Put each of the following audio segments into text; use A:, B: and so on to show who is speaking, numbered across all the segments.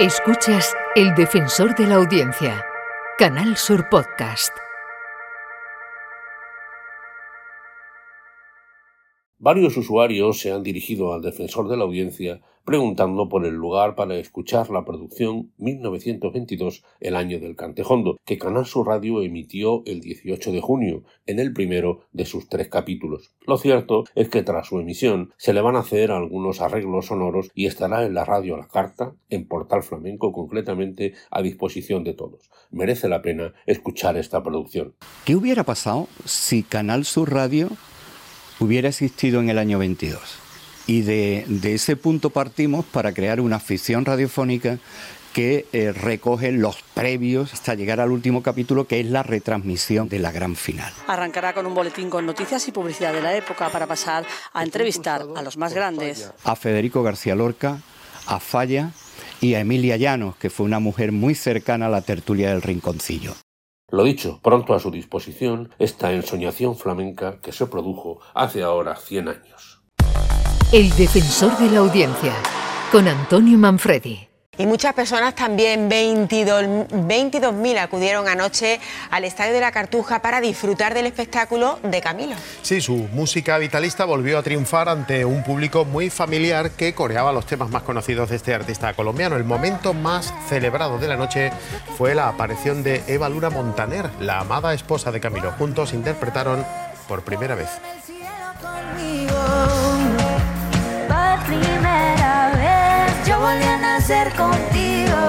A: Escuchas El Defensor de la Audiencia, Canal Sur Podcast.
B: Varios usuarios se han dirigido al defensor de la audiencia preguntando por el lugar para escuchar la producción 1922, el año del Cantejondo, que Canal Sur Radio emitió el 18 de junio, en el primero de sus tres capítulos. Lo cierto es que tras su emisión se le van a hacer algunos arreglos sonoros y estará en la radio a la carta, en Portal Flamenco concretamente, a disposición de todos. Merece la pena escuchar esta producción.
C: ¿Qué hubiera pasado si Canal Sur Radio hubiera existido en el año 22? Y de, ese punto partimos para crear una ficción radiofónica que eh, recoge los previos hasta llegar al último capítulo, que es la retransmisión de la gran final.
D: Arrancará con un boletín con noticias y publicidad de la época para pasar a entrevistar a los más grandes.
C: A Federico García Lorca, a Falla y a Emilia Llanos, que fue una mujer muy cercana a la tertulia del Rinconcillo.
B: Lo dicho, pronto a su disposición esta ensoñación flamenca que se produjo hace ahora 100 años.
A: El defensor de la audiencia, con Antonio Manfredi.
E: Y muchas personas también, 22.000 acudieron anoche al Estadio de la Cartuja para disfrutar del espectáculo de Camilo.
F: Sí, su música vitalista volvió a triunfar ante un público muy familiar que coreaba los temas más conocidos de este artista colombiano. El momento más celebrado de la noche fue la aparición de Eva Luna Montaner, la amada esposa de Camilo. Juntos interpretaron por primera vez.
G: Ser contigo.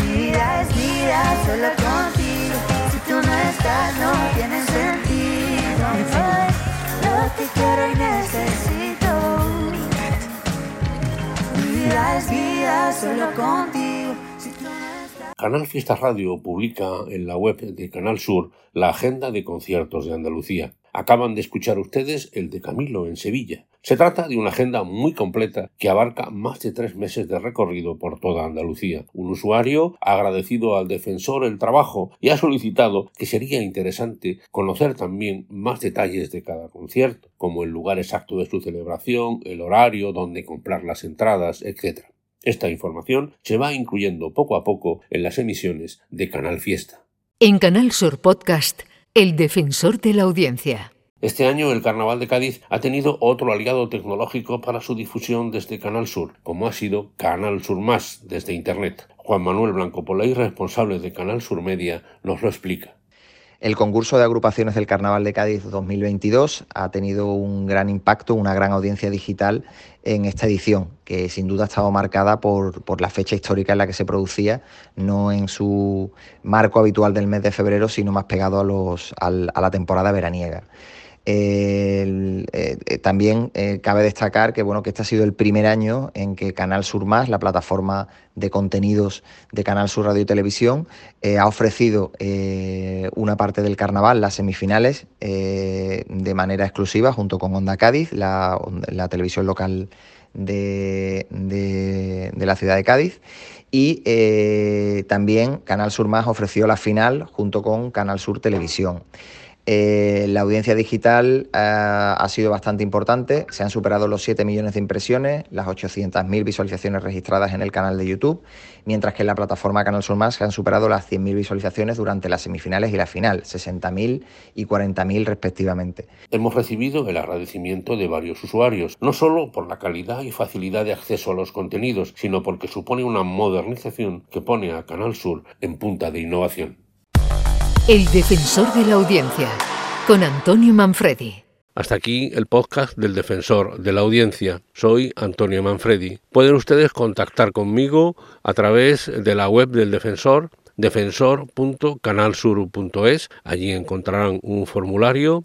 G: Vida es vida solo contigo. Si tú no estás, no tiene sentido. lo que quiero y necesito. Vida es vida solo contigo.
B: Canal Fiesta Radio publica en la web de Canal Sur la agenda de conciertos de Andalucía. Acaban de escuchar ustedes el de Camilo en Sevilla. Se trata de una agenda muy completa que abarca más de tres meses de recorrido por toda Andalucía. Un usuario ha agradecido al defensor el trabajo y ha solicitado que sería interesante conocer también más detalles de cada concierto, como el lugar exacto de su celebración, el horario, dónde comprar las entradas, etc. Esta información se va incluyendo poco a poco en las emisiones de Canal Fiesta.
A: En Canal Sur Podcast, El Defensor de la Audiencia.
B: Este año el Carnaval de Cádiz ha tenido otro aliado tecnológico para su difusión desde Canal Sur, como ha sido Canal Sur Más desde Internet. Juan Manuel Blanco Polay, responsable de Canal Sur Media, nos lo explica.
H: El concurso de agrupaciones del Carnaval de Cádiz 2022 ha tenido un gran impacto, una gran audiencia digital en esta edición, que sin duda ha estado marcada por, la fecha histórica en la que se producía, no en su marco habitual del mes de febrero, sino más pegado a, los, a la temporada veraniega. Eh, eh, también eh, cabe destacar que, bueno, que este ha sido el primer año en que Canal Sur Más, la plataforma de contenidos de Canal Sur Radio y Televisión, ha ofrecido una parte del carnaval, las semifinales, de manera exclusiva junto con Onda Cádiz, la, televisión local de, de, la ciudad de Cádiz. Y también Canal Sur Más ofreció la final junto con Canal Sur Televisión. Eh, la audiencia digital eh, ha sido bastante importante, se han superado los 7 millones de impresiones, las 800.000 visualizaciones registradas en el canal de YouTube, mientras que en la plataforma Canal Sur Más se han superado las 100.000 visualizaciones durante las semifinales y la final, 60.000 y 40.000 respectivamente.
B: Hemos recibido el agradecimiento de varios usuarios, no solo por la calidad y facilidad de acceso a los contenidos, sino porque supone una modernización que pone a Canal Sur en punta de innovación.
A: El defensor de la audiencia, con Antonio Manfredi.
B: Hasta aquí el podcast del defensor de la audiencia. Soy Antonio Manfredi. Pueden ustedes contactar conmigo a través de la web del defensor defensor.canalsur.es. Allí encontrarán un formulario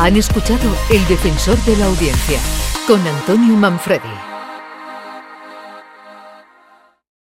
A: han escuchado El Defensor de la Audiencia con Antonio Manfredi.